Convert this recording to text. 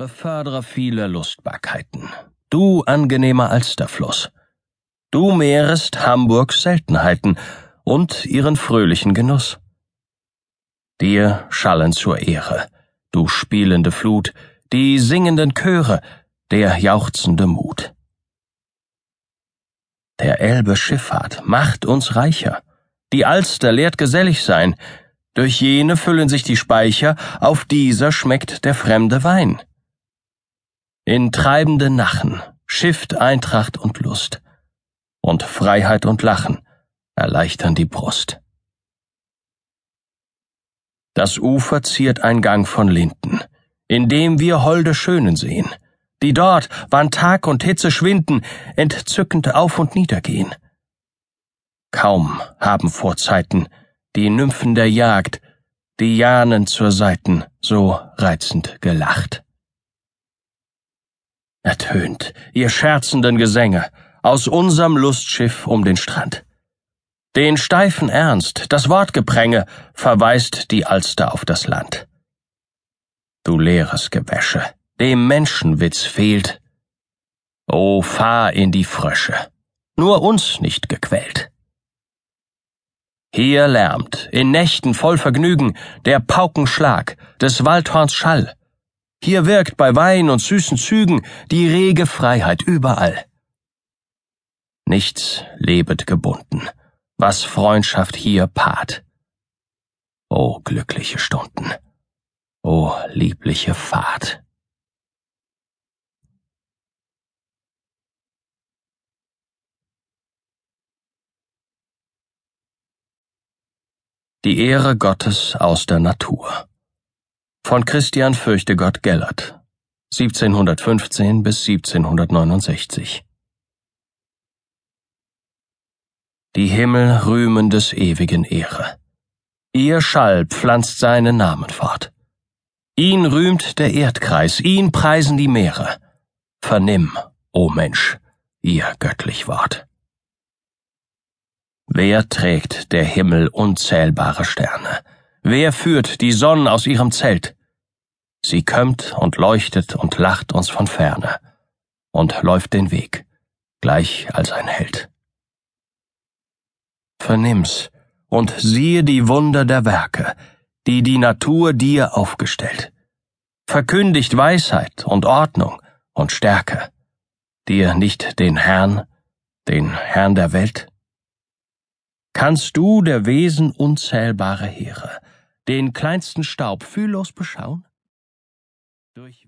Beförderer vieler Lustbarkeiten, du angenehmer Alsterfluss, du mehrest Hamburgs Seltenheiten und ihren fröhlichen Genuss. Dir schallen zur Ehre, du spielende Flut, die singenden Chöre, der jauchzende Mut. Der Elbe Schifffahrt macht uns reicher, die Alster lehrt gesellig sein, durch jene füllen sich die Speicher, auf dieser schmeckt der fremde Wein. In treibende Nachen schifft Eintracht und Lust, und Freiheit und Lachen erleichtern die Brust. Das Ufer ziert ein Gang von Linden, in dem wir holde Schönen sehen, die dort, wann Tag und Hitze schwinden, entzückend auf und nieder gehen. Kaum haben vor Zeiten die Nymphen der Jagd, die Janen zur Seiten so reizend gelacht ertönt, ihr scherzenden Gesänge, aus unserem Lustschiff um den Strand. Den steifen Ernst, das Wortgepränge, verweist die Alster auf das Land. Du leeres Gewäsche, dem Menschenwitz fehlt. O fahr in die Frösche, nur uns nicht gequält. Hier lärmt, in Nächten voll Vergnügen, der Paukenschlag des Waldhorns Schall, hier wirkt bei Wein und süßen Zügen die rege Freiheit überall. Nichts lebet gebunden, was Freundschaft hier paart. O glückliche Stunden, o liebliche Fahrt. Die Ehre Gottes aus der Natur. Von Christian Fürchtegott Gellert 1715 bis 1769 Die Himmel rühmen des ewigen Ehre. Ihr Schall pflanzt seinen Namen fort. Ihn rühmt der Erdkreis, ihn preisen die Meere. Vernimm, o Mensch, ihr göttlich Wort. Wer trägt der Himmel unzählbare Sterne? Wer führt die Sonne aus ihrem Zelt? Sie kömmt und leuchtet und lacht uns von ferne und läuft den Weg, gleich als ein Held. Vernimm's und siehe die Wunder der Werke, die die Natur dir aufgestellt. Verkündigt Weisheit und Ordnung und Stärke, dir nicht den Herrn, den Herrn der Welt? Kannst du der Wesen unzählbare Heere, den kleinsten Staub fühllos beschauen? Durch